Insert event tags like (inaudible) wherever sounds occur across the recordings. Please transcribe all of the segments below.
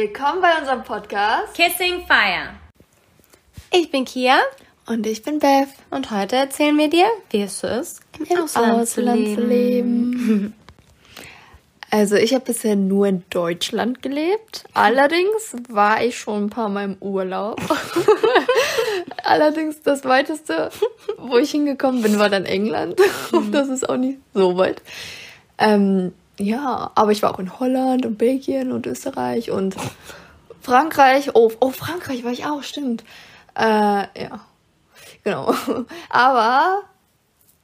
Willkommen bei unserem Podcast Kissing Fire. Ich bin Kia und ich bin Beth und heute erzählen wir dir, wie es so ist, im, Ausland, Ausland, zu leben. leben. (laughs) Also ich habe bisher nur in Deutschland gelebt. Allerdings war ich schon ein paar Mal im Urlaub. (laughs) Allerdings das weiteste, wo ich hingekommen bin, war dann England. Und (laughs) das ist auch nicht so weit. Ähm, ja, aber ich war auch in Holland und Belgien und Österreich und Frankreich. Oh, oh Frankreich war ich auch, stimmt. Äh, ja, genau. (laughs) Aber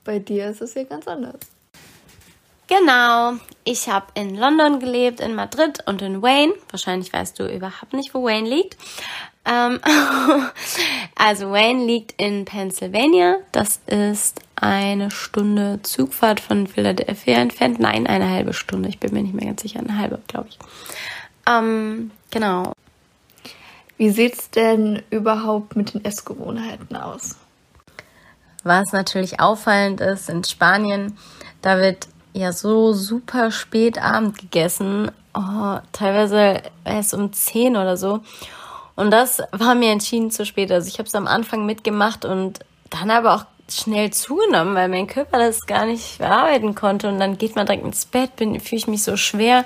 bei dir ist es ja ganz anders. Genau. Ich habe in London gelebt, in Madrid und in Wayne. Wahrscheinlich weißt du überhaupt nicht, wo Wayne liegt. Ähm, (laughs) also Wayne liegt in Pennsylvania. Das ist eine Stunde Zugfahrt von Philadelphia entfernt. Nein, eine halbe Stunde. Ich bin mir nicht mehr ganz sicher. Eine halbe, glaube ich. Ähm, genau. Wie sieht's denn überhaupt mit den Essgewohnheiten aus? Was natürlich auffallend ist in Spanien, da wird ja so super spät Abend gegessen. Oh, teilweise erst um 10 oder so. Und das war mir entschieden zu spät. Also ich habe es am Anfang mitgemacht und dann aber auch schnell zugenommen, weil mein Körper das gar nicht verarbeiten konnte und dann geht man direkt ins Bett, bin fühle ich mich so schwer,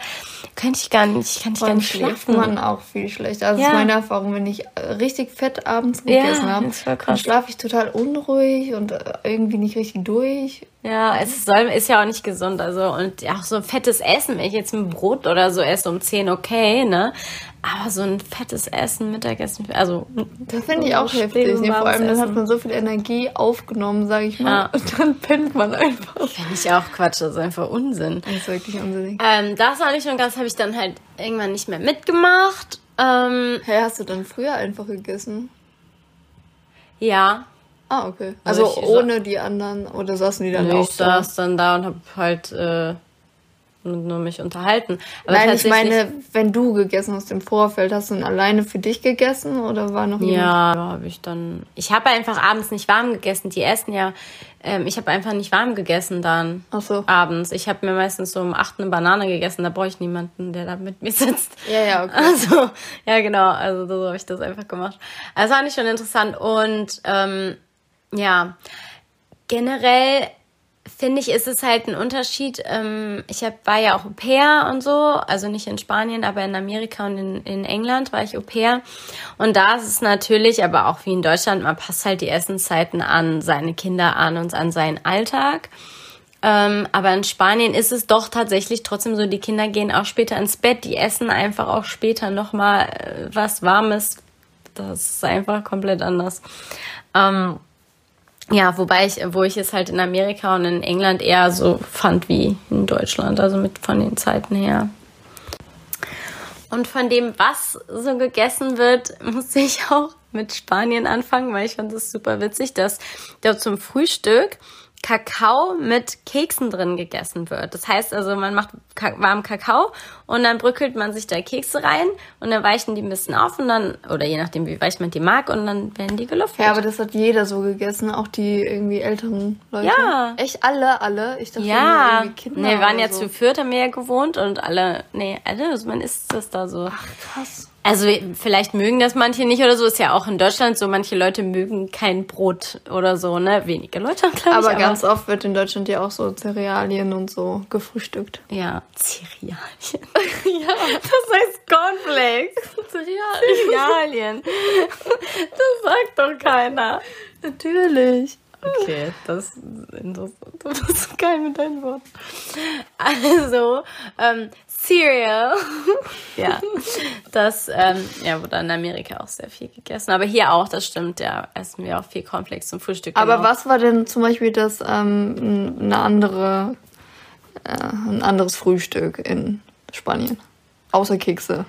könnte ich gar nicht, kann ich gar nicht schlafen. man auch viel schlechter. Also ja. ist meine Erfahrung, wenn ich äh, richtig fett abends gegessen ja, habe, dann schlafe ich total unruhig und äh, irgendwie nicht richtig durch. Ja, es soll, ist ja auch nicht gesund, also und auch so fettes Essen, wenn ich jetzt ein Brot oder so esse um 10, okay, ne? Aber so ein fettes Essen, Mittagessen, also. Das finde ich auch heftig. Ne? Vor allem, dann hat man so viel Energie aufgenommen, sage ich mal. Ja. (laughs) Und dann pennt man einfach. Finde ich auch Quatsch, das ist einfach Unsinn. Das ist wirklich unsinnig. Ähm, das war nicht schon ganz, habe ich dann halt irgendwann nicht mehr mitgemacht. Ähm, hey, hast du dann früher einfach gegessen? Ja. Ah, okay. Also, also ohne die anderen, oder saßen die dann nee, auch Ich saß dann da und hab halt äh, nur mich unterhalten. Aber Nein, ich meine, wenn du gegessen hast im Vorfeld, hast du dann alleine für dich gegessen oder war noch jemand? Ja, habe ich dann. Ich habe einfach abends nicht warm gegessen. Die essen ja. Ähm, ich habe einfach nicht warm gegessen dann. Ach so. Abends. Ich habe mir meistens so um acht eine Banane gegessen. Da brauche ich niemanden, der da mit mir (laughs) sitzt. Ja, ja, okay. Also, ja, genau. Also so habe ich das einfach gemacht. Also fand ich schon interessant und ähm, ja, generell finde ich, ist es halt ein Unterschied. Ähm, ich hab, war ja auch Au pair und so, also nicht in Spanien, aber in Amerika und in, in England war ich Au pair. Und da ist es natürlich, aber auch wie in Deutschland, man passt halt die Essenszeiten an seine Kinder an und an seinen Alltag. Ähm, aber in Spanien ist es doch tatsächlich trotzdem so, die Kinder gehen auch später ins Bett, die essen einfach auch später nochmal äh, was Warmes. Das ist einfach komplett anders. Ähm, ja, wobei ich, wo ich es halt in Amerika und in England eher so fand wie in Deutschland, also mit von den Zeiten her. Und von dem, was so gegessen wird, (laughs) musste ich auch mit Spanien anfangen, weil ich fand das super witzig, dass dort zum Frühstück Kakao mit Keksen drin gegessen wird. Das heißt also, man macht warmen Kakao und dann brückelt man sich da Kekse rein und dann weichen die ein bisschen auf und dann, oder je nachdem, wie weich man die mag und dann werden die gelüftet. Ja, aber das hat jeder so gegessen, auch die irgendwie älteren Leute. Ja. Echt alle, alle? Ich dachte, ja. irgendwie Kinder. Nee, wir waren ja so. zu viert, haben wir ja gewohnt und alle, nee, alle, also man isst das da so. Ach, krass. Also vielleicht mögen das manche nicht oder so. Ist ja auch in Deutschland so. Manche Leute mögen kein Brot oder so, ne? Wenige Leute, glaube aber ich. Aber ganz oft wird in Deutschland ja auch so Cerealien und so gefrühstückt. Ja, Cerealien. (laughs) ja, das heißt Cornflakes. Cerealien. das sagt doch keiner. Natürlich. Okay, das ist interessant. Du bist geil mit deinen Worten. Also, ähm, Cereal. ja, das ähm, ja, wurde in Amerika auch sehr viel gegessen. Aber hier auch, das stimmt, ja, essen wir auch viel Cornflakes zum Frühstück. Aber genau. was war denn zum Beispiel das ähm, eine andere, äh, ein anderes Frühstück in Spanien? Außer Kekse.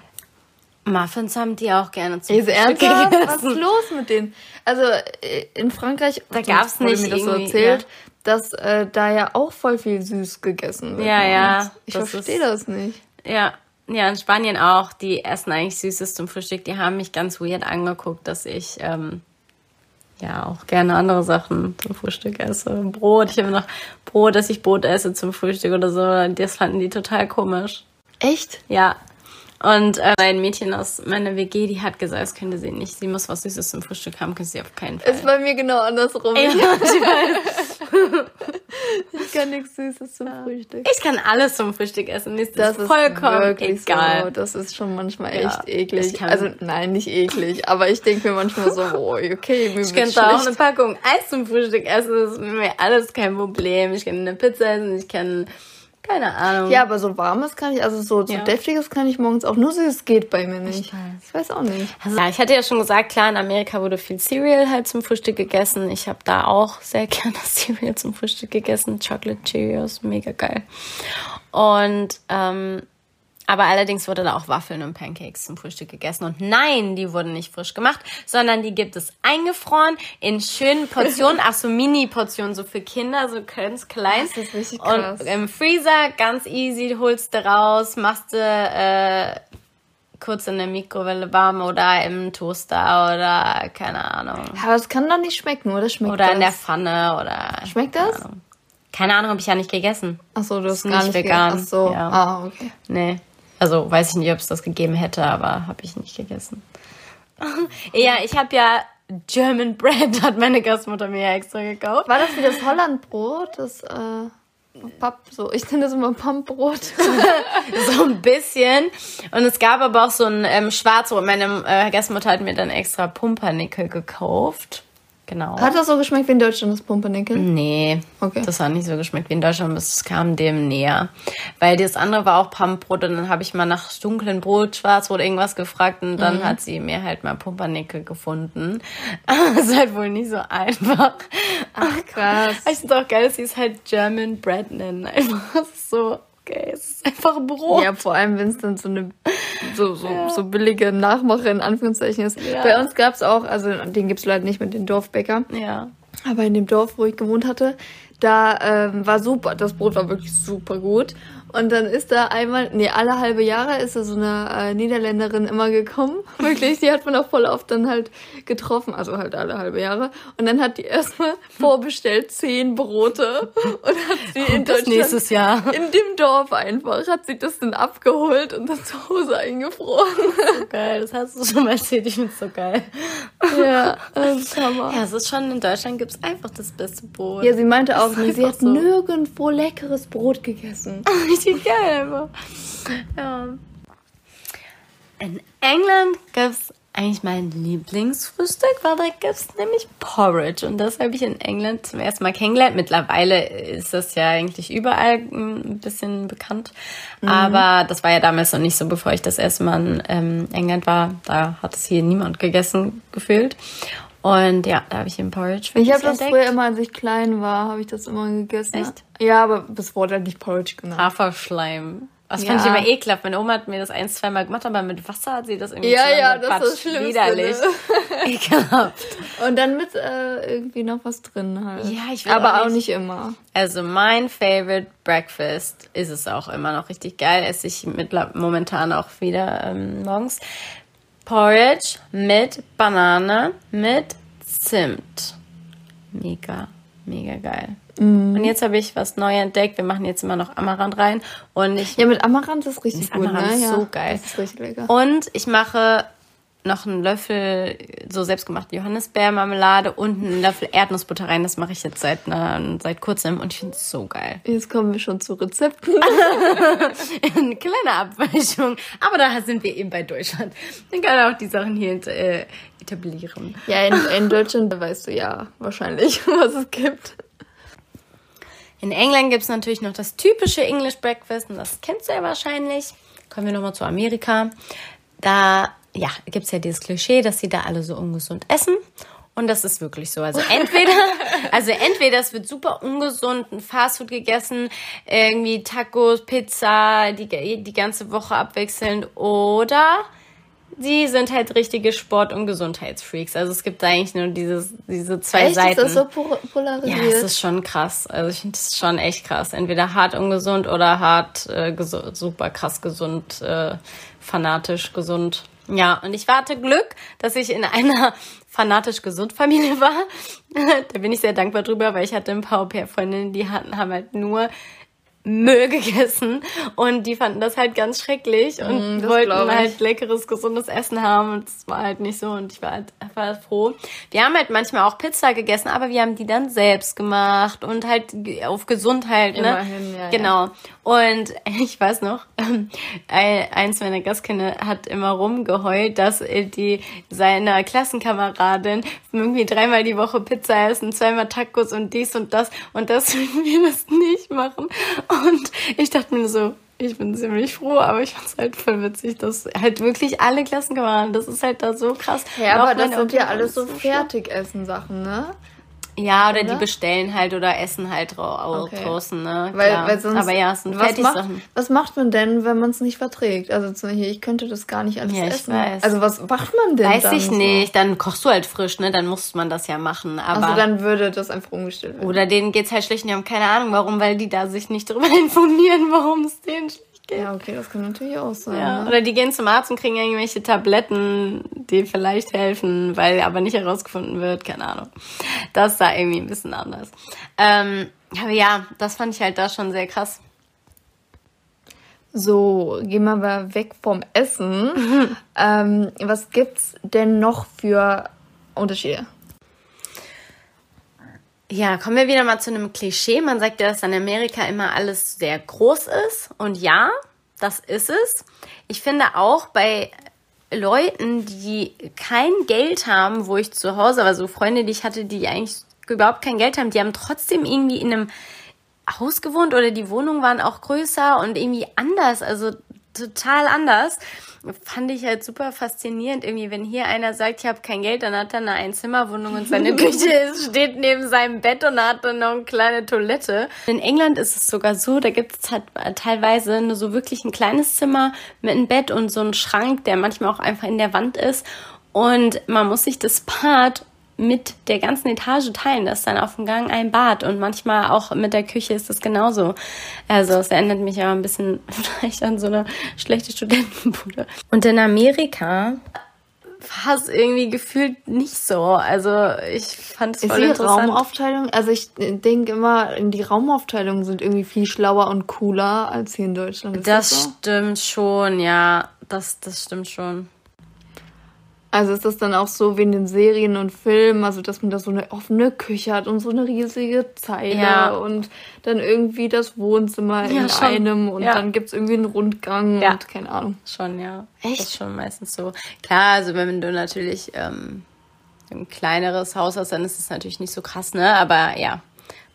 Muffins haben die auch gerne zum Ist Frühstück gegessen. Was ist los mit denen? Also äh, in Frankreich, da gab es nicht mir das so erzählt, ja dass äh, da ja auch voll viel süß gegessen wird. Ja, ja. Ich verstehe das nicht. Ja, ja, in Spanien auch. Die essen eigentlich Süßes zum Frühstück. Die haben mich ganz weird angeguckt, dass ich ähm, ja auch gerne andere Sachen zum Frühstück esse. Brot. Ich habe noch Brot, dass ich Brot esse zum Frühstück oder so. Das fanden die total komisch. Echt? Ja. Und äh, ein Mädchen aus meiner WG, die hat gesagt, das könnte sie nicht. Sie muss was Süßes zum Frühstück haben, könnte sie auf keinen Fall. Ist bei mir genau andersrum. Ja, ich weiß. (laughs) Ich kann nichts Süßes zum Frühstück. Ich kann alles zum Frühstück essen. Das, Das ist vollkommen egal. So. Das ist schon manchmal Ja, echt eklig. also nein, nicht eklig, aber ich denke mir manchmal so, (laughs) oh, okay, mir Ich könnte auch eine. Packung Eis zum Frühstück essen. Das ist mir alles kein Problem. Ich kann eine Pizza essen. Ich kann, keine Ahnung. Ja, aber so warmes kann ich, also so, so Ja. deftiges kann ich morgens auch. Nur süß geht bei mir nicht. Ich weiß. Ich weiß auch nicht. Also, ja, ich hatte ja schon gesagt, klar, in Amerika wurde viel Cereal halt zum Frühstück gegessen. Ich habe da auch sehr (laughs) gerne Cereal zum Frühstück gegessen. Chocolate Cheerios, mega geil. Und, ähm, aber allerdings wurde da auch Waffeln und Pancakes zum Frühstück gegessen. Und nein, die wurden nicht frisch gemacht, sondern die gibt es eingefroren in schönen Portionen, ach so Mini-Portionen, so für Kinder, so ganz klein. Das ist richtig krass. Und im Freezer, ganz easy, holst du raus, machst du äh, kurz in der Mikrowelle warm oder im Toaster oder keine Ahnung. Aber es kann doch nicht schmecken, oder? Schmeckt Oder das? in der Pfanne oder. Schmeckt das? Keine Ahnung. Ahnung, habe ich ja nicht gegessen. Ach so, du hast Ist gar nicht nicht vegan. Ach so, Ja. ah, okay. Nee. Also weiß ich nicht, ob es das gegeben hätte, aber habe ich nicht gegessen. (laughs) ja, ich habe ja German Bread, hat meine Gastmutter mir ja extra gekauft. War das wie das Hollandbrot? Das, äh, Papp, so. Ich nenne das immer Pampbrot. (laughs) So ein bisschen. Und es gab aber auch so ein ähm, Schwarzbrot. Meine äh, Gastmutter hat mir dann extra Pumpernickel gekauft. Genau. Hat das so geschmeckt wie in Deutschland, das Pumpernickel? Nee, Okay. das hat nicht so geschmeckt wie in Deutschland, es kam dem näher. Weil das andere war auch Pumpbrot und dann habe ich mal nach dunklen Brot, Schwarzbrot, irgendwas gefragt und Mhm. dann hat sie mir halt mal Pumpernickel gefunden. (laughs) Das ist halt wohl nicht so einfach. Ach, krass. Ich finde auch geil, dass sie es halt German Bread nennen. (laughs) Einfach ist so, okay, es ist einfach Brot. Ja, vor allem, wenn es dann so eine so, so, so billige Nachmache in Anführungszeichen ist. Ja. Bei uns gab es auch, also den gibt's leider nicht mit den Dorfbäcker, ja. aber in dem Dorf, wo ich gewohnt hatte, da ähm, war super, das Brot war wirklich super gut. Und dann ist da einmal, nee, alle halbe Jahre ist da so eine äh, Niederländerin immer gekommen. (laughs) Wirklich, die hat man auch voll oft dann halt getroffen, also halt alle halbe Jahre. Und dann hat die erstmal (laughs) vorbestellt zehn Brote (laughs) und hat sie in das Deutschland nächstes Jahr. in dem Dorf einfach, hat sie das dann abgeholt und dann zu Hause eingefroren. Geil, das hast du schon mal erzählt, ich find's so geil. ja, das ist Hammer. Ja, es ist schon, in Deutschland gibt's einfach das beste Brot. Ja, sie meinte auch, sie hat so. nirgendwo leckeres Brot gegessen. Richtig geil einfach. Ja. In England gibt's eigentlich mein Lieblingsfrühstück, weil da gibt's nämlich Porridge. Und das habe ich in England zum ersten Mal kennengelernt. Mittlerweile ist das ja eigentlich überall mm, ein bisschen bekannt. Aber das war ja damals noch nicht so, bevor ich das erste Mal in ähm, England war. Da hat es hier niemand gegessen gefühlt. Und ja, da habe ich den Porridge für Ich habe das entdeckt. früher immer, als ich klein war, habe ich das immer gegessen. Echt? Ja, aber das wurde halt nicht Porridge genannt. Haferschleim. Das Ja. fand ich immer ekelhaft. Meine Oma hat mir das ein, zweimal gemacht, aber mit Wasser hat sie das irgendwie Ja, ja, das ist zusammengepatscht. das Schlimmste, Widerlich. ne? (laughs) Ekelhaft. Und dann mit äh, irgendwie noch was drin halt. Ja, ich will Aber auch auch nicht- nicht immer. Also mein Favorite Breakfast ist es auch immer noch richtig geil. Esse ich mittler- momentan auch wieder ähm, morgens. Porridge mit Banane mit Zimt. Mega, mega geil. Mhm. Und jetzt habe ich was neu entdeckt. Wir machen jetzt immer noch Amaranth rein. Und ich Ja, mit Amaranth ist richtig gut, Amaranth ne? ist Ja, so geil. Das ist richtig lecker. Und ich mache noch einen Löffel so selbstgemachte Johannisbeermarmelade und einen Löffel Erdnussbutter rein. Das mache ich jetzt seit, einer, seit kurzem und ich finde es so geil. Jetzt kommen wir schon zu Rezepten. (laughs) (laughs) Eine kleine Abweichung. Aber da sind wir eben bei Deutschland. Dann kann auch die Sachen hier äh, etablieren. ja, in, in Deutschland weißt du ja wahrscheinlich, (laughs) was es gibt. In England gibt es natürlich noch das typische English Breakfast und das kennst du ja wahrscheinlich. Kommen wir nochmal zu Amerika. Da ja, gibt es ja dieses Klischee, dass sie da alle so ungesund essen. Und das ist wirklich so. Also entweder, (laughs) also entweder es wird super ungesund, ein Fastfood gegessen, irgendwie Tacos, Pizza, die, die ganze Woche abwechselnd, oder sie sind halt richtige Sport- und Gesundheitsfreaks. Also es gibt eigentlich nur dieses, diese zwei Echt? Seiten. Ist das so po- polarisiert? Ja, es ist schon krass. Also ich finde es schon echt krass. Entweder hart ungesund oder hart äh, super krass gesund, äh, fanatisch gesund. Ja, und ich hatte Glück, dass ich in einer (laughs) fanatisch gesund Familie war. (laughs) da bin ich sehr dankbar drüber, weil ich hatte ein paar Au-pair-Freundinnen, die hatten, haben halt nur Müll gegessen und die fanden das halt ganz schrecklich und Mm, wollten halt leckeres, gesundes Essen haben und es war halt nicht so und ich war halt einfach froh. Wir haben halt manchmal auch Pizza gegessen, aber wir haben die dann selbst gemacht und halt auf Gesundheit, ne? Immerhin, ja, ja. Und (laughs) ich weiß noch, (laughs) ein- eins meiner Gastkinder hat immer rumgeheult, dass die seiner Klassenkameradin irgendwie dreimal die Woche Pizza essen, zweimal Tacos und dies und das und dass (laughs) wir das nicht machen. Und ich dachte mir so, ich bin ziemlich froh, aber ich fand's halt voll witzig, dass halt wirklich alle Klassenkameraden, das ist halt da so krass. Ja, aber das sind ja alles so. Fertigessen-Sachen, ne? Ja, oder, Oder? die bestellen halt oder essen halt Okay. draußen, ne? Weil, Klar. weil sonst. aber ja, es sind was macht, Fertigsachen. was macht man denn, wenn man es nicht verträgt? Also zum Beispiel, ich könnte das gar nicht alles Ja, ich essen. weiß. Also was macht man denn Weiß dann ich so? nicht, dann kochst du halt frisch, ne? Dann muss man das ja machen. Aber Also dann würde das einfach umgestellt werden. oder denen geht's halt schlecht und die haben keine Ahnung, warum, weil die da sich nicht drüber (laughs) informieren, warum es denen schlecht geht. Ja, okay, das kann natürlich auch sein. Ja. Ne? Oder die gehen zum Arzt und kriegen irgendwelche Tabletten, die vielleicht helfen, weil aber nicht herausgefunden wird, keine Ahnung. Das ist da irgendwie ein bisschen anders. Ähm, aber ja, das fand ich halt da schon sehr krass. So, gehen wir mal weg vom Essen. (laughs) ähm, was gibt's denn noch für Unterschiede? Ja, kommen wir wieder mal zu einem Klischee. Man sagt ja, dass in Amerika immer alles sehr groß ist. Und ja, das ist es. Ich finde auch bei Leuten, die kein Geld haben, wo ich zu Hause, aber so Freunde, die ich hatte, die eigentlich überhaupt kein Geld haben, die haben trotzdem irgendwie in einem Haus gewohnt oder die Wohnungen waren auch größer und irgendwie anders, also total anders. Fand ich halt super faszinierend. Irgendwie, wenn hier einer sagt, ich habe kein Geld, dann hat er eine Einzimmerwohnung und seine (laughs) Küche ist- steht neben seinem Bett und hat dann noch eine kleine Toilette. In England ist es sogar so, da gibt es halt teilweise nur so wirklich ein kleines Zimmer mit einem Bett und so einen Schrank, der manchmal auch einfach in der Wand ist. Und man muss sich das Bad mit der ganzen Etage teilen. Das ist dann auf dem Gang ein Bad und manchmal auch mit der Küche ist das genauso. Also es erinnert mich aber ein bisschen (laughs) vielleicht an so eine schlechte Studentenbude. Und in Amerika war es irgendwie gefühlt nicht so. Also ich fand es Ist voll die interessant. Raumaufteilung? Also ich denke immer, die Raumaufteilungen sind irgendwie viel schlauer und cooler als hier in Deutschland. Ist das, das so? stimmt schon, ja. Das, das stimmt schon. Also ist das dann auch so wie in den Serien und Filmen, also dass man da so eine offene Küche hat und so eine riesige Zeile Ja. und dann irgendwie das Wohnzimmer Ja, in schon. einem und Ja. dann gibt's irgendwie einen Rundgang Ja. und keine Ahnung. Schon, ja. Echt? Das ist schon meistens so. Klar, also wenn du natürlich ähm, ein kleineres Haus hast, dann ist es natürlich nicht so krass, ne? Aber ja,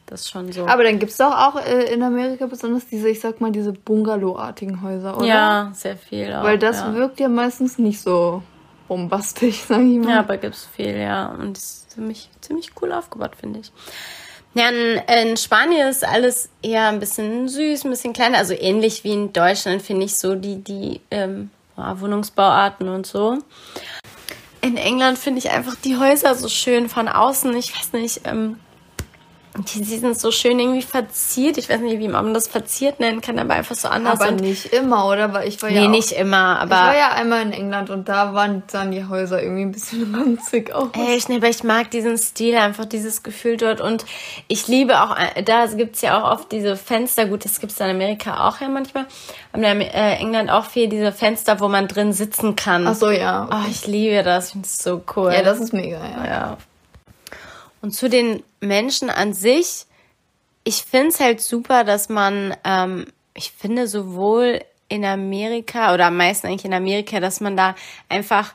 das ist schon so. Aber dann gibt's doch auch äh, in Amerika besonders diese, ich sag mal, diese Bungalow-artigen Häuser, oder? ja, sehr viel auch. Weil das wirkt ja meistens nicht so bombastisch, (laughs) sag ich mal. Ja, aber gibt's viel, ja. Und ist ziemlich, ziemlich cool aufgebaut, finde ich. Ja, in, in Spanien ist alles eher ein bisschen süß, ein bisschen kleiner. Also ähnlich wie in Deutschland, finde ich, so die, die ähm, Wohnungsbauarten und so. In England finde ich einfach die Häuser so schön von außen. Ich weiß nicht, ähm, die, die sind so schön irgendwie verziert. Ich weiß nicht, wie man das verziert nennen kann, aber einfach so anders. aber und, nicht immer, oder? Weil ich war nee, ja auch, nicht immer, aber. ich war ja einmal in England und da waren dann die Häuser irgendwie ein bisschen (laughs) ranzig aus. Echt, nee, aber ich mag diesen Stil, einfach dieses Gefühl dort. Und ich liebe auch, äh, da gibt's ja auch oft diese Fenster, gut, das gibt's in Amerika auch ja manchmal, aber in äh, England auch viel diese Fenster, wo man drin sitzen kann. Ach so, ja. Oh, ich liebe das, ich finde es so cool. Ja, das ist mega, ja. ja. Und zu den Menschen an sich, ich finde es halt super, dass man, ähm, ich finde sowohl in Amerika oder am meisten eigentlich in Amerika, dass man da einfach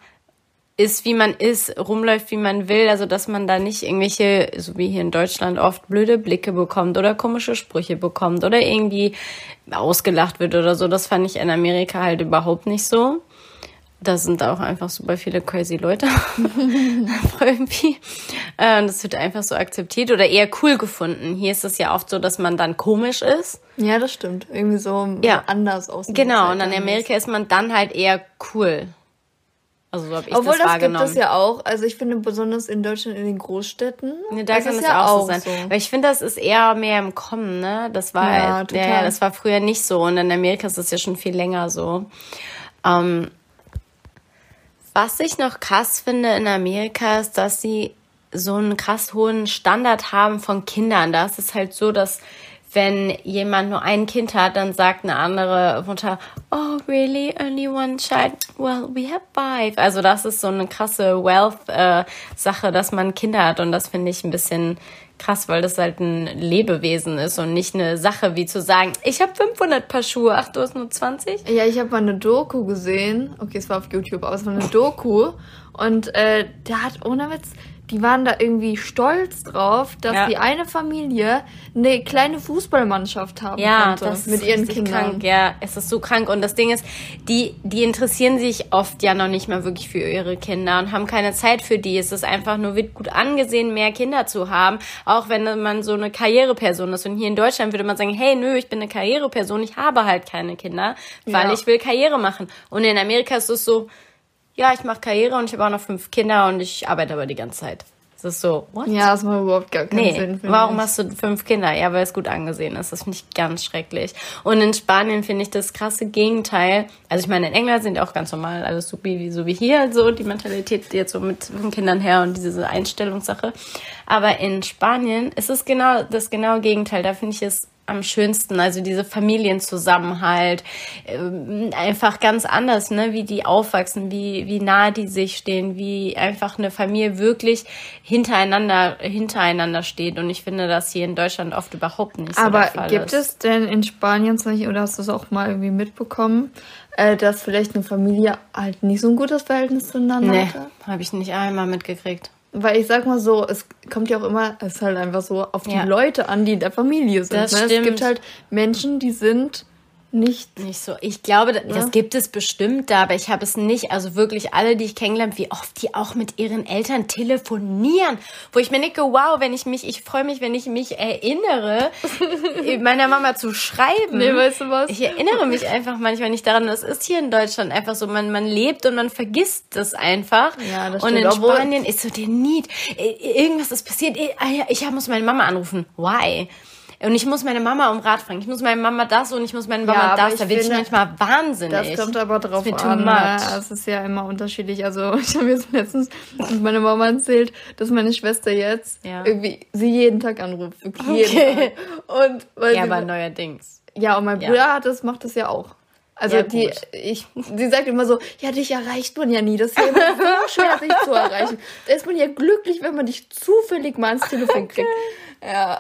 ist, wie man ist, rumläuft, wie man will, also dass man da nicht irgendwelche, so wie hier in Deutschland oft blöde Blicke bekommt oder komische Sprüche bekommt oder irgendwie ausgelacht wird oder so. Das fand ich in Amerika halt überhaupt nicht so. Da sind auch einfach super viele crazy Leute. (laughs) irgendwie. Äh, das wird einfach so akzeptiert oder eher cool gefunden. Hier ist es ja oft so, dass man dann komisch ist. Ja, das stimmt. Irgendwie so Ja. anders aus. Genau, und in Amerika ist man dann halt eher cool. Also so habe ich Obwohl das das, gibt es ja auch. Also ich finde besonders in Deutschland in den Großstädten. Ja, da kann es ja auch so sein. Weil ich finde, das ist eher mehr im Kommen, ne? Das war, Ja, ja, total. ja, das war früher nicht so. Und in Amerika ist das ja schon viel länger so. Ähm, was ich noch krass finde in Amerika ist, dass sie so einen krass hohen Standard haben von Kindern. Da ist es halt so, dass wenn jemand nur ein Kind hat, dann sagt eine andere Mutter, oh, really? Only one child? Well, we have five. Also das ist so eine krasse Wealth-Sache, äh, dass man Kinder hat und das finde ich ein bisschen krass, weil das halt ein Lebewesen ist und nicht eine Sache wie zu sagen, ich habe 500 Paar Schuhe, ach, du hast nur 20? Ja, ich habe mal eine Doku gesehen, okay, es war auf YouTube, aber es war eine Doku. Und äh, der hat ohne Witz die waren da irgendwie stolz drauf, dass ja. die eine Familie eine kleine Fußballmannschaft haben ja, konnte das mit ihren Kindern. Krank. Ja, es ist so krank und das Ding ist, die die interessieren sich oft ja noch nicht mal wirklich für ihre Kinder und haben keine Zeit für die. Es ist einfach nur wird gut angesehen, mehr Kinder zu haben, auch wenn man so eine Karriereperson ist und hier in Deutschland würde man sagen, hey, nö, ich bin eine Karriereperson, ich habe halt keine Kinder, weil ja. ich will Karriere machen. Und in Amerika ist es so ja, ich mache Karriere und ich habe auch noch fünf Kinder und ich arbeite aber die ganze Zeit. Das ist so, what? Ja, das macht überhaupt gar keinen nee, Sinn. Warum ich. hast du fünf Kinder? Ja, weil es gut angesehen ist. Das finde ich ganz schrecklich. Und in Spanien finde ich das krasse Gegenteil. Also ich meine, in England sind auch ganz normal alles so wie, so wie hier, so die Mentalität jetzt so mit fünf Kindern her und diese Einstellungssache. Aber in Spanien ist es genau das genaue Gegenteil. Da finde ich es am schönsten. Also diese Familienzusammenhalt, äh, einfach ganz anders, ne, wie die aufwachsen, wie, wie nah die sich stehen, wie einfach eine Familie wirklich hintereinander, hintereinander steht. Und ich finde das hier in Deutschland oft überhaupt nicht so Aber gibt ist. es denn in Spanien zum Beispiel, oder hast du es auch mal irgendwie mitbekommen, äh, dass vielleicht eine Familie halt nicht so ein gutes Verhältnis zueinander nee, hatte? habe ich nicht einmal mitgekriegt. Weil ich sag mal so, es kommt ja auch immer, es ist halt einfach so auf die ja. Leute an, die in der Familie sind. Das ne? stimmt. Es gibt halt Menschen, die sind nicht. Nicht so. Ich glaube, das, ja. gibt es bestimmt da, aber ich habe es nicht. Also wirklich alle, die ich kennengelernt, wie oft die auch mit ihren Eltern telefonieren. Wo ich mir denke, wow, wenn ich mich, ich freue mich, wenn ich mich erinnere, (laughs) meiner Mama zu schreiben. Nee, weißt du was? Ich erinnere mich einfach manchmal nicht daran. Das ist hier in Deutschland einfach so. Man, man lebt und man vergisst das einfach. Ja, das stimmt. Und in Spanien ist so der Need. Irgendwas ist passiert. Ich muss meine Mama anrufen. Why? Und ich muss meine Mama um Rat fragen. Ich muss meine Mama das und ich muss meine Mama ja, das. Da werde ich manchmal wahnsinnig. Das kommt aber drauf an. Ja, ne? es ist ja immer unterschiedlich. Also (laughs) ich habe jetzt letztens mit meiner Mama erzählt, dass meine Schwester jetzt ja. irgendwie sie jeden Tag anruft. Wirklich jeden Tag. Und, weil ja, aber neuerdings. Ja, und mein Bruder hat das, macht das ja auch. Also ja, die, ich, sie sagt immer so, ja, dich erreicht man ja nie. Das ist ja immer (laughs) so schwer, sich zu erreichen. Da ist man ja glücklich, wenn man dich zufällig mal ans Telefon kriegt. Ja.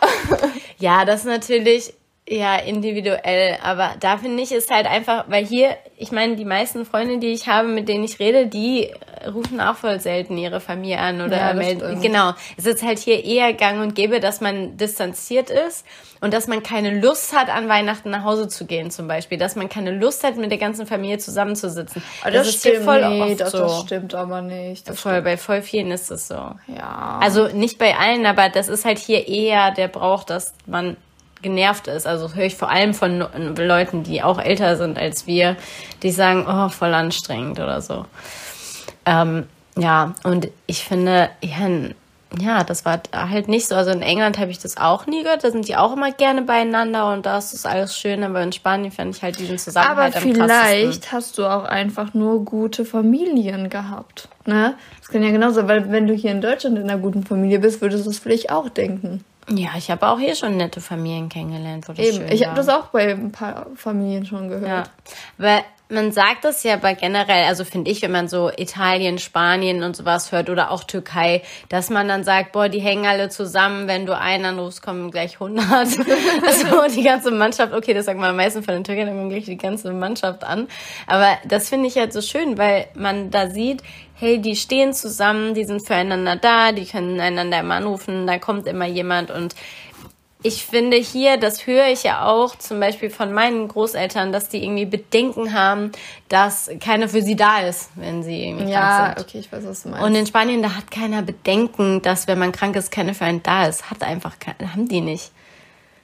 Ja, das ist natürlich ja individuell, aber da finde ich es halt einfach, weil hier, ich meine, die meisten Freunde, die ich habe, mit denen ich rede, die rufen auch voll selten ihre Familie an oder ja, melden. Genau. Es ist halt hier eher gang und gäbe, dass man distanziert ist und dass man keine Lust hat, an Weihnachten nach Hause zu gehen, zum Beispiel. Dass man keine Lust hat, mit der ganzen Familie zusammenzusitzen. Aber das, das ist hier voll nee, oft so. Das stimmt aber nicht. Das voll, bei voll vielen ist es so. Ja. Also nicht bei allen, aber das ist halt hier eher der Brauch, dass man genervt ist. Also höre ich vor allem von Leuten, die auch älter sind als wir, die sagen, oh, voll anstrengend oder so. Ähm, ja, und ich finde, ja, ja, das war halt nicht so. Also in England habe ich das auch nie gehört. Da sind die auch immer gerne beieinander und da ist das alles schön. Aber in Spanien fand ich halt diesen Zusammenhalt Aber vielleicht hast du auch einfach nur gute Familien gehabt. Ne? Das kann ja genauso, weil wenn du hier in Deutschland in einer guten Familie bist, würdest du es vielleicht auch denken. Ja, ich habe auch hier schon nette Familien kennengelernt, wo das Eben, ich habe das auch bei ein paar Familien schon gehört. Ja, weil man sagt das ja aber generell, also finde ich, wenn man so Italien, Spanien und sowas hört oder auch Türkei, dass man dann sagt, boah, die hängen alle zusammen, wenn du einen anrufst, kommen gleich 100. also (laughs) (laughs) die ganze Mannschaft, okay, das sagt man am meisten von den Türkern, dann kommt gleich die ganze Mannschaft an. Aber das finde ich halt so schön, weil man da sieht, hey, die stehen zusammen, die sind füreinander da, die können einander immer anrufen, da kommt immer jemand und ich finde hier, das höre ich ja auch zum Beispiel von meinen Großeltern, dass die irgendwie Bedenken haben, dass keiner für sie da ist, wenn sie irgendwie ja, krank sind. Ja, okay, ich weiß, was du meinst. Und in Spanien, da hat keiner Bedenken, dass wenn man krank ist, keiner für einen da ist. Hat einfach, haben die nicht.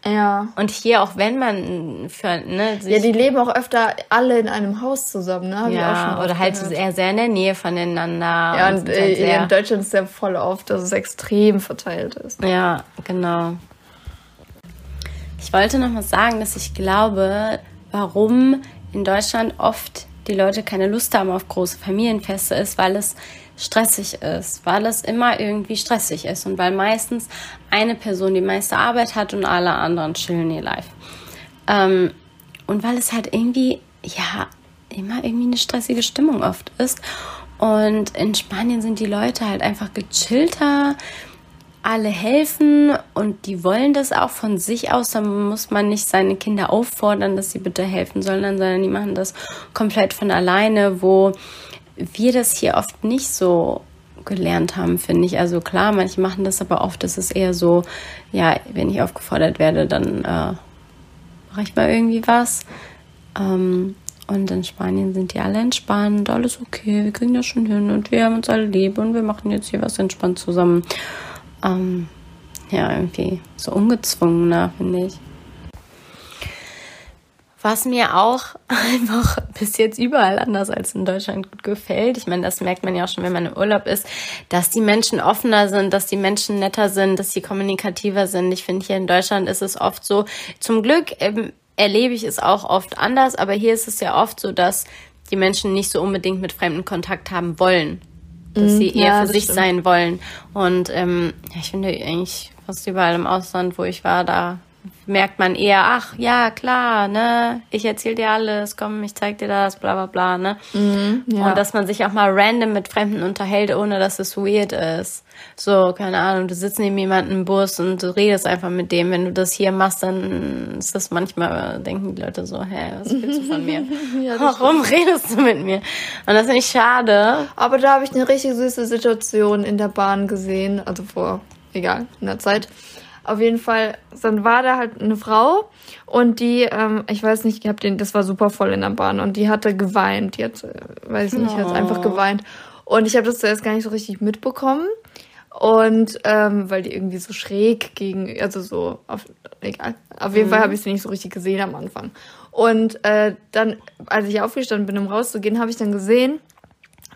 Ja. Und hier, auch wenn man für, ne, Ja, die leben auch öfter alle in einem Haus zusammen, ne? Hab ja, oder halt gehört. eher sehr in der Nähe voneinander. Ja, und, und halt äh, in Deutschland ist ja voll oft, dass es extrem verteilt ist. Ja, genau. Ich wollte noch mal sagen, dass ich glaube, warum in Deutschland oft die Leute keine Lust haben auf große Familienfeste, ist, weil es stressig ist, weil es immer irgendwie stressig ist und weil meistens eine Person die meiste Arbeit hat und alle anderen chillen ihr Life. Ähm, und weil es halt irgendwie, ja, immer irgendwie eine stressige Stimmung oft ist. Und in Spanien sind die Leute halt einfach gechillter, alle helfen und die wollen das auch von sich aus. Da muss man nicht seine Kinder auffordern, dass sie bitte helfen sollen, sondern die machen das komplett von alleine, wo wir das hier oft nicht so gelernt haben, finde ich. Also klar, manche machen das, aber oft ist es eher so, ja, wenn ich aufgefordert werde, dann äh, mache ich mal irgendwie was. Ähm, und in Spanien sind die alle entspannt, alles okay, wir kriegen das schon hin und wir haben uns alle lieb und wir machen jetzt hier was entspannt zusammen ähm, ja, irgendwie so ungezwungener, finde ich. Was mir auch (laughs) einfach bis jetzt überall anders als in Deutschland gut gefällt, ich meine, das merkt man ja auch schon, wenn man im Urlaub ist, dass die Menschen offener sind, dass die Menschen netter sind, dass sie kommunikativer sind. Ich finde, hier in Deutschland ist es oft so, zum Glück ähm, erlebe ich es auch oft anders, aber hier ist es ja oft so, dass die Menschen nicht so unbedingt mit Fremden Kontakt haben wollen dass mhm. sie eher ja, für sich stimmt. sein wollen. Und ähm, ich finde eigentlich fast überall im Ausland, wo ich war, da merkt man eher, ach ja, klar, ne, ich erzähl dir alles, komm, ich zeig dir das, bla bla bla, ne? Mhm, ja. Und dass man sich auch mal random mit Fremden unterhält, ohne dass es weird ist. So, keine Ahnung, du sitzt neben jemandem im Bus und du redest einfach mit dem. Wenn du das hier machst, dann ist das manchmal, denken die Leute so, hä, was willst du von mir? (laughs) ja, (laughs) Warum stimmt. redest du mit mir? Und das finde ich schade. Aber da habe ich eine richtig süße Situation in der Bahn gesehen, also vor, egal, in der Zeit. Auf jeden Fall, dann war da halt eine Frau und die, ähm, ich weiß nicht, ich hab den, das war super voll in der Bahn und die hatte geweint. Die hat, äh, weiß ich nicht, oh. hat einfach geweint. Und ich habe das zuerst gar nicht so richtig mitbekommen. Und ähm, weil die irgendwie so schräg gegen, also so, auf, egal. Auf jeden mhm. Fall habe ich sie nicht so richtig gesehen am Anfang. Und äh, dann, als ich aufgestanden bin, um rauszugehen, habe ich dann gesehen,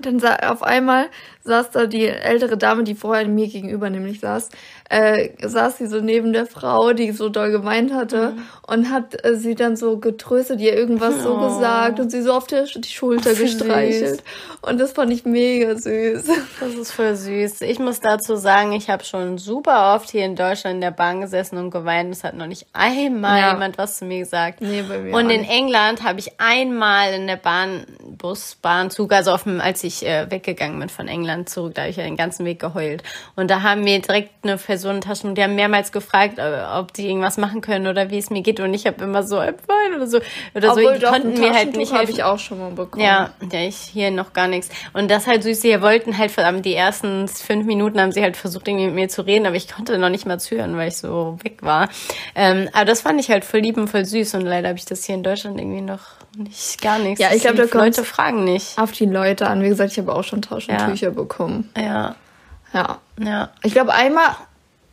dann sah auf einmal saß da die ältere Dame, die vorher mir gegenüber nämlich saß, äh, saß sie so neben der Frau, die so doll gemeint hatte mhm. und hat äh, sie dann so getröstet, ihr irgendwas oh. so gesagt und sie so auf der, die Schulter Ach, gestreichelt. Süß. Und das fand ich mega süß. Das ist voll süß. Ich muss dazu sagen, ich habe schon super oft hier in Deutschland in der Bahn gesessen und geweint. Es hat noch nicht einmal ja. jemand was zu mir gesagt. Nee, bei mir und in England habe ich einmal in der Bahn, Bus, Bahnzug, also auf dem, als ich äh, weggegangen bin von England zurück, da habe ich ja den ganzen Weg geheult. Und da haben mir direkt eine Person Personentaschen und die haben mehrmals gefragt, äh, ob die irgendwas machen können oder wie es mir geht und ich habe immer so ein Wein oder so oder Obwohl, so. Die konnten mir halt nicht helfen. ich auch schon mal bekommen. Ja, ja, ich hier noch gar nichts. Und das halt süß, sie wollten halt die ersten fünf Minuten haben sie halt versucht irgendwie mit mir zu reden, aber ich konnte noch nicht mal zuhören, weil ich so weg war. Ähm, aber das fand ich halt voll lieb und voll süß und leider habe ich das hier in Deutschland irgendwie noch nicht gar nichts. Ja, ich glaube, da Leute fragen nicht. Auf die Leute an. Wie gesagt, ich habe auch schon Taschentücher ja. Bekommen. Ja. Ja. Ja. Ich glaube, einmal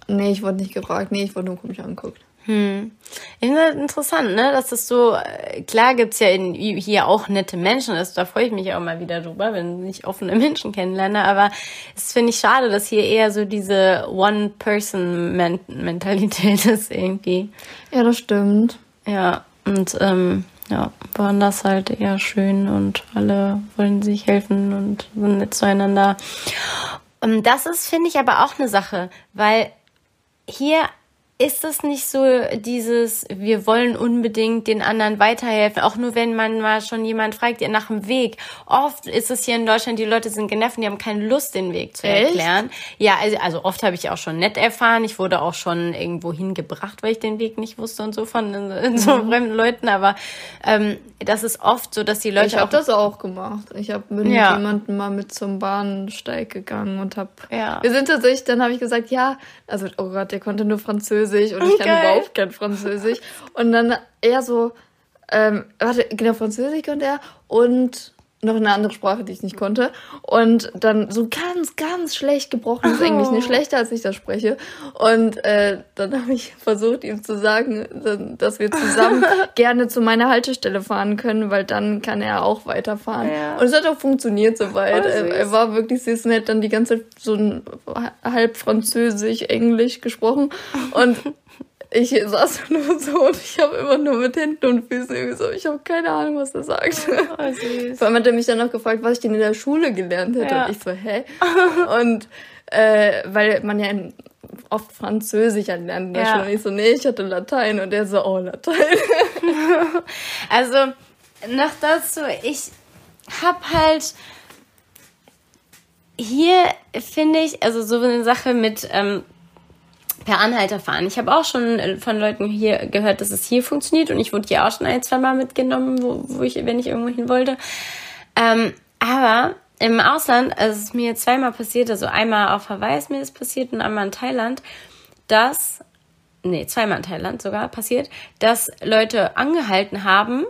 Nee, ich wurde nicht gefragt. Nee, ich wurde nur komisch angeguckt. Hm. Ich finde das interessant, ne? Dass das so, äh, klar gibt's ja in, hier auch nette Menschen, also da freue ich mich auch mal wieder drüber, wenn ich offene (laughs) Menschen kennenlerne, aber es finde ich schade, dass hier eher so diese One-Person-Mentalität (laughs) ist irgendwie. Ja, das stimmt. Ja, und ähm, ja, waren das halt eher schön und alle wollen sich helfen und sind nett zueinander. Und das ist, finde ich, aber auch eine Sache, weil hier ist es nicht so dieses, wir wollen unbedingt den anderen weiterhelfen, auch nur wenn man mal schon jemand fragt ja, nach dem Weg. Oft ist es hier in Deutschland, die Leute sind genervt und die haben keine Lust, den Weg zu Echt? erklären. Ja, also, also oft habe ich auch schon nett erfahren. Ich wurde auch schon irgendwo hingebracht, weil ich den Weg nicht wusste und so von in, so mhm. fremden Leuten. Aber ähm, das ist oft so, dass die Leute. Ich habe das auch gemacht. Ich habe mit ja. jemandem mal mit zum Bahnsteig gegangen und habe. Ja. Wir sind tatsächlich, dann habe ich gesagt, ja, also oh Gott, der konnte nur Französisch und ich kann Geil. überhaupt kein Französisch. Und dann eher so, ähm, warte, genau, Französisch konnte er und noch eine andere Sprache, die ich nicht konnte. Und dann so ganz, ganz schlecht gebrochenes oh. Englisch, nicht schlechter, als ich das spreche. Und äh, dann habe ich (laughs) versucht, ihm zu sagen, dass wir zusammen (laughs) gerne zu meiner Haltestelle fahren können, weil dann kann er auch weiterfahren. Ja. Und es hat auch funktioniert soweit. Er, er, war wirklich süß nett, dann die ganze Zeit so ein halb Französisch, Englisch gesprochen. (laughs) Und ich saß (laughs) nur so und ich habe immer nur mit Händen und Füßen irgendwie so, ich habe keine Ahnung, was er sagt. Oh, süß. Vor allem hat er mich dann noch gefragt, was ich denn in der Schule gelernt hätte. Ja. Und ich so, hä? (laughs) und äh, weil man ja in, oft Französisch lernt in der ja. Schule. Und ich so, nee, ich hatte Latein. Und er so, oh, Latein. (laughs) also, noch dazu, ich hab halt hier finde ich, also so eine Sache mit ähm, per Anhalter fahren. Ich habe auch schon äh, von Leuten hier gehört, dass es hier funktioniert und ich wurde hier auch schon ein, zwei Mal mitgenommen, wo, wo ich, wenn ich irgendwo hin wollte. Ähm, aber im Ausland, also es ist mir zweimal passiert, also einmal auf Hawaii ist mir das passiert und einmal in Thailand, dass, nee, zweimal in Thailand sogar passiert, dass Leute angehalten haben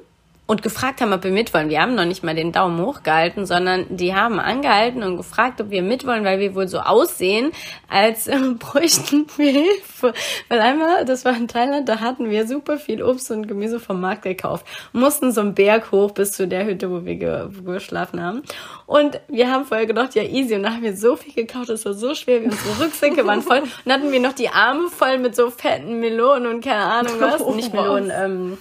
und gefragt haben, ob wir mitwollen. Wir haben noch nicht mal den Daumen hochgehalten, sondern die haben angehalten und gefragt, ob wir mitwollen, weil wir wohl so aussehen, als äh, (laughs) bräuchten wir Hilfe. Weil einmal, das war in Thailand, da hatten wir super viel Obst und Gemüse vom Markt gekauft. Mussten so einen Berg hoch bis zu der Hütte, wo wir, ge geschlafen haben. Und wir haben vorher gedacht, ja easy. Und da haben wir so viel gekauft, das war so schwer, wie unsere Rucksäcke waren voll. Und dann hatten wir noch die Arme voll mit so fetten Melonen und keine Ahnung (laughs) was. Oh, Nicht Melonen, ähm,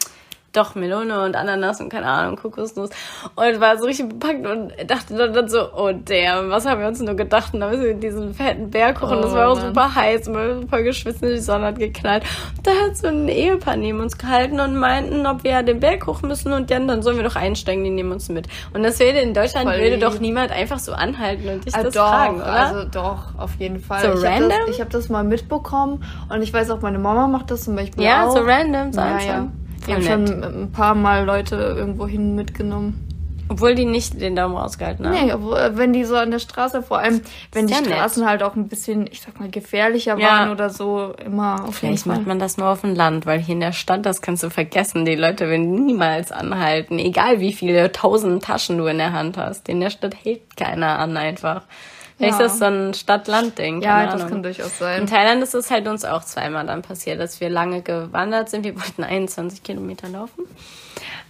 doch Melone und Ananas und keine Ahnung, Kokosnuss. Und war so richtig bepackt und dachte dann, so, oh damn, was haben wir uns nur gedacht? Und dann sind wir diesen fetten Berg hoch und das war auch oh, super heiß und wir super geschwitzt und die Sonne hat geknallt. Und da hat so ein Ehepaar neben uns gehalten und meinten, ob wir ja den Berg hoch müssen und dann, dann sollen wir doch einsteigen, die nehmen uns mit. Und das wäre in Deutschland Voll würde doch niemand einfach so anhalten und dich ah, das doch, fragen, oder? Also doch, auf jeden Fall. So ich random? Hab das, ich habe das mal mitbekommen und ich weiß auch, meine Mama macht das zum Beispiel ja, auch. Ja, so random, so ja, ja. Ich habe schon ein paar Mal Leute irgendwo hin mitgenommen. Obwohl die nicht den Daumen rausgehalten haben. Nee, obwohl, äh, wenn die so an der Straße, vor allem wenn die Straßen nett. halt auch ein bisschen, ich sag mal, gefährlicher ja. waren oder so, immer auf Vielleicht macht man das nur auf dem Land, weil hier in der Stadt, das kannst du vergessen. Die Leute werden niemals anhalten, egal wie viele tausend Taschen du in der Hand hast. In der Stadt hält keiner an einfach. Vielleicht ja. ist das so ein Stadt-Land-Ding. Ja, das kann durchaus sein. In Thailand ist es halt uns auch zweimal dann passiert, dass wir lange gewandert sind. Wir wollten (laughs) 21 Kilometer laufen.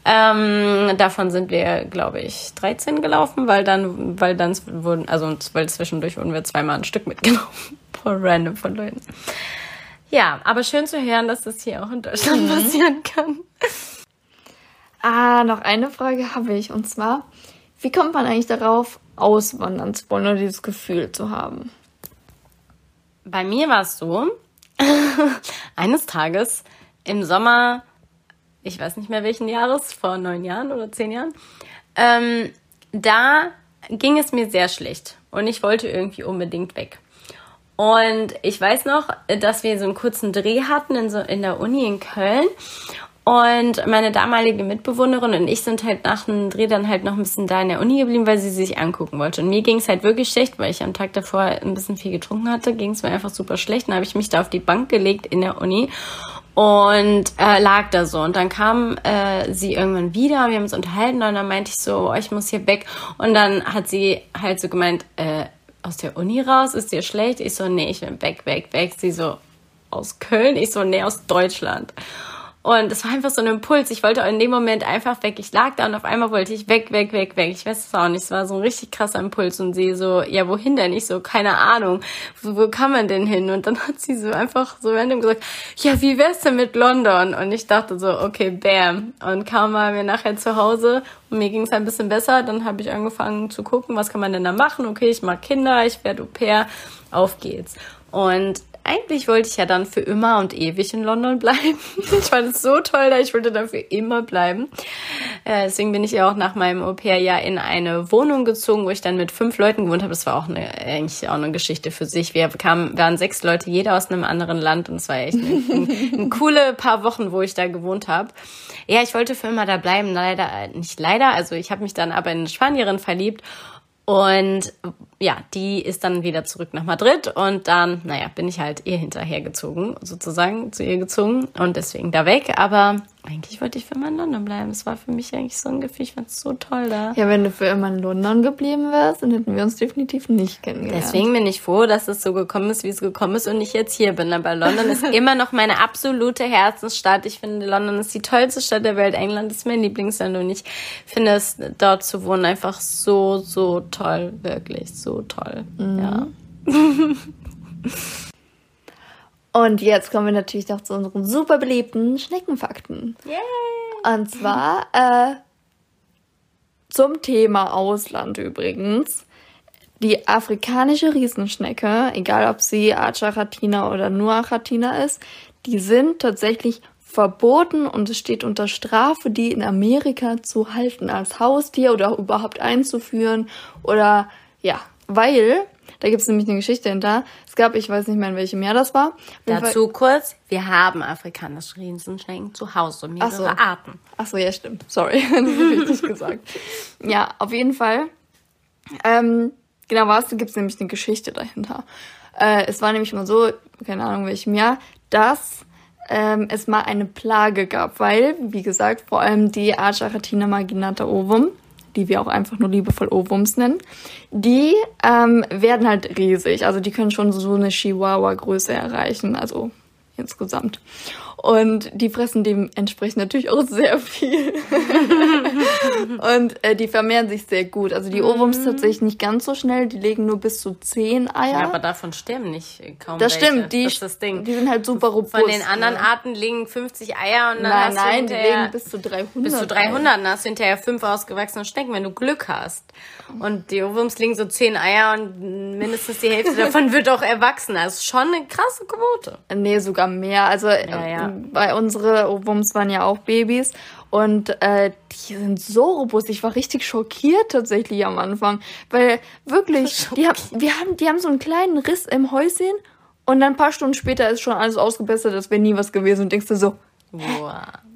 Ähm, davon sind wir, glaube ich, 13 gelaufen, weil dann, weil dann wurden, also weil zwischendurch wurden wir zweimal ein Stück mitgenommen. Voll (laughs) random von Leuten. Ja, aber schön zu hören, dass das hier auch in Deutschland mhm. passieren kann. Ah, noch eine Frage habe ich. Und zwar, wie kommt man eigentlich darauf, auswandern zu wollen oder dieses Gefühl zu haben? Bei mir war es so, (laughs) eines Tages im Sommer, ich weiß nicht mehr welchen Jahres, vor neun Jahren oder zehn Jahren, ähm, da ging es mir sehr schlecht und ich wollte irgendwie unbedingt weg. Und ich weiß noch, dass wir so einen kurzen Dreh hatten in, so, in der Uni in Köln und meine damalige Mitbewohnerin und ich sind halt nach dem Dreh dann halt noch ein bisschen da in der Uni geblieben, weil sie sich angucken wollte. Und mir ging es halt wirklich schlecht, weil ich am Tag davor ein bisschen viel getrunken hatte, ging es mir einfach super schlecht. Dann habe ich mich da auf die Bank gelegt in der Uni und äh, lag da so. Und dann kam äh, sie irgendwann wieder, wir haben uns unterhalten und dann meinte ich so, oh, ich muss hier weg. Und dann hat sie halt so gemeint, äh, aus der Uni raus, ist dir schlecht? Ich so, nee, ich bin weg, weg, weg. Sie so, aus Köln? Ich so, nee, aus Deutschland. Und es war einfach so ein Impuls. Ich wollte in dem Moment einfach weg. Ich lag da und auf einmal wollte ich weg, weg, weg, weg. Ich weiß es auch nicht. Es war so ein richtig krasser Impuls. Und sie so, ja, wohin denn? Ich so, keine Ahnung. Wo, wo kann man denn hin? Und dann (laughs) hat sie so einfach so random gesagt, ja, wie wär's denn mit London? Und ich dachte so, okay, bam. Und kaum waren wir nachher zu Hause und mir ging es ein bisschen besser. Dann habe ich angefangen zu gucken, was kann man denn da machen? Okay, ich mag Kinder, ich werde Au pair. Auf geht's. Und eigentlich wollte ich ja dann für immer und ewig in London bleiben. (laughs) Ich fand es so toll da, ich wollte dafür immer bleiben. Äh, deswegen bin ich ja auch nach meinem Au-pair-Jahr in eine Wohnung gezogen, wo ich dann mit fünf Leuten gewohnt habe. Das war auch eine, eigentlich auch eine Geschichte für sich. Wir kamen, waren sechs Leute, jeder aus einem anderen Land und es war echt ein, ein, ein (laughs) coole paar Wochen, wo ich da gewohnt habe. Ja, ich wollte für immer da bleiben. Leider, nicht leider. Also ich habe mich dann aber in eine Spanierin verliebt und ja, die ist dann wieder zurück nach Madrid und dann, naja, bin ich halt ihr hinterhergezogen, sozusagen zu ihr gezogen und deswegen da weg. Aber eigentlich wollte ich für immer in London bleiben. Es war für mich eigentlich so ein Gefühl, ich fand es so toll da. Ja, wenn du für immer in London geblieben wärst, dann hätten wir uns definitiv nicht kennengelernt. Deswegen bin ich froh, dass es so gekommen ist, wie es gekommen ist und ich jetzt hier bin. Aber London ist (laughs) immer noch meine absolute Herzensstadt. Ich finde, London ist die tollste Stadt der Welt. England ist mein Lieblingsland und ich finde es, dort zu wohnen, einfach so, so toll. Wirklich so toll. Mhm. Ja. (laughs) Und jetzt kommen wir natürlich noch zu unseren super beliebten Schneckenfakten. Yay! Und zwar äh, zum Thema Ausland übrigens. Die afrikanische Riesenschnecke, egal ob sie Acharatina oder nur Achatina ist, die sind tatsächlich verboten und es steht unter Strafe, die in Amerika zu halten als Haustier oder überhaupt einzuführen oder ja, weil da gibt es nämlich eine Geschichte hinter. Es gab, ich weiß nicht mehr in welchem Jahr das war. Dazu kurz, wir haben afrikanische Riesenschnecken zu Hause, mehrere Ach so. Arten. Ach so, ja stimmt. Sorry, (laughs) richtig gesagt. Ja, auf jeden Fall. Ähm, genau, was gibt es nämlich eine Geschichte dahinter. Äh, es war nämlich mal so, keine Ahnung in welchem Jahr, dass ähm, es mal eine Plage gab, weil, wie gesagt, vor allem die Archachatina marginata ovum, die wir auch einfach nur liebevoll Ovums nennen, die ähm, werden halt riesig. Also die können schon so eine Chihuahua-Größe erreichen, also insgesamt. Und die fressen dementsprechend natürlich auch sehr viel. (laughs) und äh, die vermehren sich sehr gut. Also die Ohrwurms mhm. tatsächlich nicht ganz so schnell, die legen nur bis zu zehn Eier. Ja, aber davon sterben nicht kaum Das welche. stimmt, die, das das die sind halt super robust. Von den anderen? Arten legen 50 Eier und dann nein, hast nein, du hinterher... die legen bis zu 300. Bis zu 300, dann hast du hinterher fünf ausgewachsene Schnecken, wenn du Glück hast. Und die Ohrwurms legen so zehn Eier und mindestens die Hälfte (laughs) davon wird auch erwachsen. Also schon eine krasse Quote. Nee, sogar mehr. Also ja, ja. Bei unsere Ohrwurms waren ja auch Babys und äh, die sind so robust. Ich war richtig schockiert tatsächlich am Anfang, weil wirklich, die haben, wir haben, die haben so einen kleinen Riss im Häuschen und dann ein paar Stunden später ist schon alles ausgebessert, als wäre nie was gewesen und denkst du so, Wow.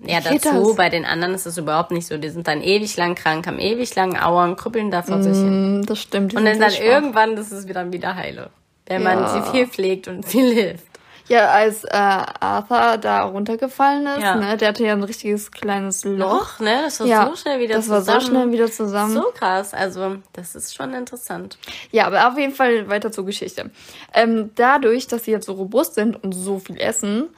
Ja, dazu, das? bei den anderen ist es überhaupt nicht so. Die sind dann ewig lang krank, haben ewig lang Auern, krüppeln da vor mm, sich hin. Das stimmt. Und dann, dann irgendwann, das ist wieder wieder heile. Wenn ja. man sie viel pflegt und viel (laughs) hilft. Ja, als äh, Arthur da runtergefallen ist, ja. ne, der hatte ja ein richtiges kleines Loch. Loch ne? Das war ja, so schnell wieder das zusammen. Das war so schnell wieder zusammen. So krass. Also, das ist schon interessant. Ja, aber auf jeden Fall weiter zur Geschichte. Ähm, dadurch, dass sie jetzt so robust sind und so viel essen,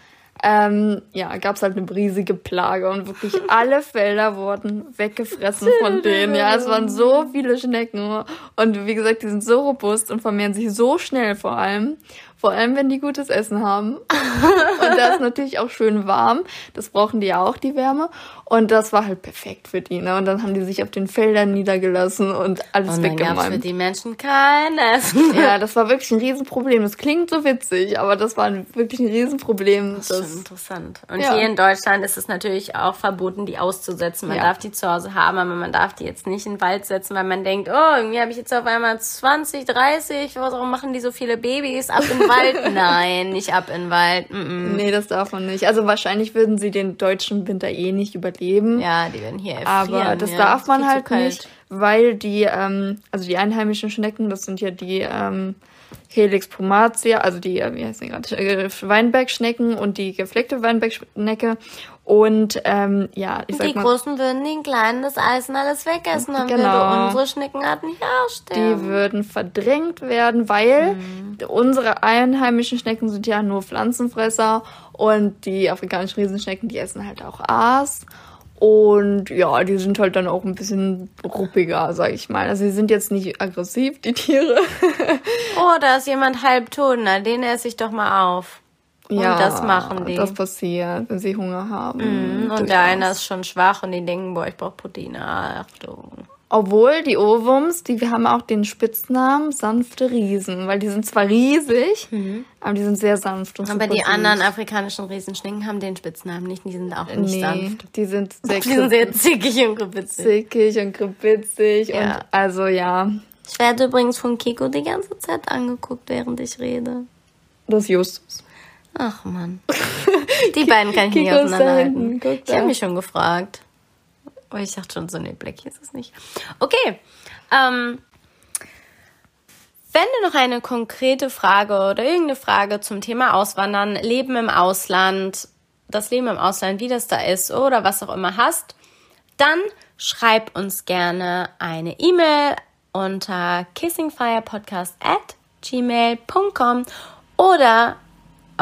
ähm, ja, gab es halt eine riesige Plage und wirklich (laughs) alle Felder wurden weggefressen von denen. Ja, es waren so viele Schnecken und wie gesagt, die sind so robust und vermehren sich so schnell vor allem. Vor allem, wenn die gutes Essen haben. und da ist natürlich auch schön warm. Das brauchen die ja auch, die Wärme. Und das war halt perfekt für die. Ne? Und dann haben die sich auf den Feldern niedergelassen und alles und weggeräumt. für die Menschen kein Essen. Ja, das war wirklich ein Riesenproblem. Das klingt so witzig, aber das war wirklich ein Riesenproblem. Das ist schon interessant. Und ja. hier in Deutschland ist es natürlich auch verboten, die auszusetzen. Man ja. darf die zu Hause haben, aber man darf die jetzt nicht in den Wald setzen, weil man denkt, oh, irgendwie habe ich jetzt auf einmal 20, 30, warum machen die so viele Babys ab in (laughs) Wald? (laughs) Nein, nicht ab in den Wald. Mm -mm. Nee, das darf man nicht. Also wahrscheinlich würden sie den deutschen Winter eh nicht überleben. Ja, die werden hier erfrieren. Aber das ja, darf man halt nicht, weil die, ähm, also die einheimischen Schnecken, das sind ja die ähm, Helix pomatia, also die, äh, wie heißt die gerade, äh, Weinbergschnecken und die gefleckte Weinbergschnecke. Und ähm, ja, ich sag die mal, Großen würden den Kleinen das Eisen alles wegessen, dann genau. würde unsere Schneckenart nicht aussterben. Die würden verdrängt werden, weil mhm. unsere einheimischen Schnecken sind ja nur Pflanzenfresser und die afrikanischen Riesenschnecken, die essen halt auch Aas. Und ja, die sind halt dann auch ein bisschen ruppiger, sag ich mal. Also sie sind jetzt nicht aggressiv, die Tiere. (laughs) oh, da ist jemand halbtot, na, den esse ich doch mal auf. Ja, und das machen die. Das passiert, wenn sie Hunger haben. Mhm, und der eine ist schon schwach und die denken, boah, ich brauche Proteine. Achtung. Obwohl die Ohrwurms, die wir haben auch den Spitznamen sanfte Riesen, weil die sind zwar riesig, mhm. aber die sind sehr sanft. Und aber die süß. anderen afrikanischen Riesenschnecken haben den Spitznamen nicht, die sind auch nicht nee, sanft. Die sind (laughs) sehr, die sind sehr zickig und kribitzig. Zickig und kribitzig ja. und also ja. Ich werde übrigens von Kiko die ganze Zeit angeguckt, während ich rede. Das ist Justus. Ach man. (laughs) Die beiden kann ich nicht auseinanderhalten. Ich habe mich schon gefragt. Aber ich dachte schon so, nee, Blackie ist es nicht. Okay. Ähm, wenn du noch eine konkrete Frage oder irgendeine Frage zum Thema Auswandern, Leben im Ausland, das Leben im Ausland, wie das da ist oder was auch immer hast, dann schreib uns gerne eine E-Mail unter kissingfirepodcast at gmail.com oder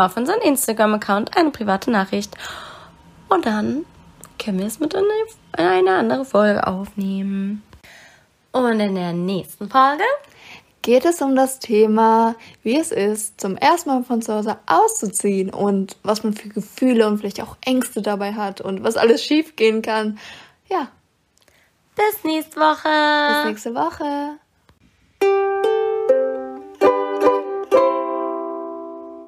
auf unseren Instagram-Account eine private Nachricht. Und dann können wir es mit in eine andere Folge aufnehmen. Und in der nächsten Folge geht es um das Thema, wie es ist, zum ersten Mal von zu Hause auszuziehen und was man für Gefühle und vielleicht auch Ängste dabei hat und was alles schief gehen kann. Ja. Bis nächste Woche. Bis nächste Woche.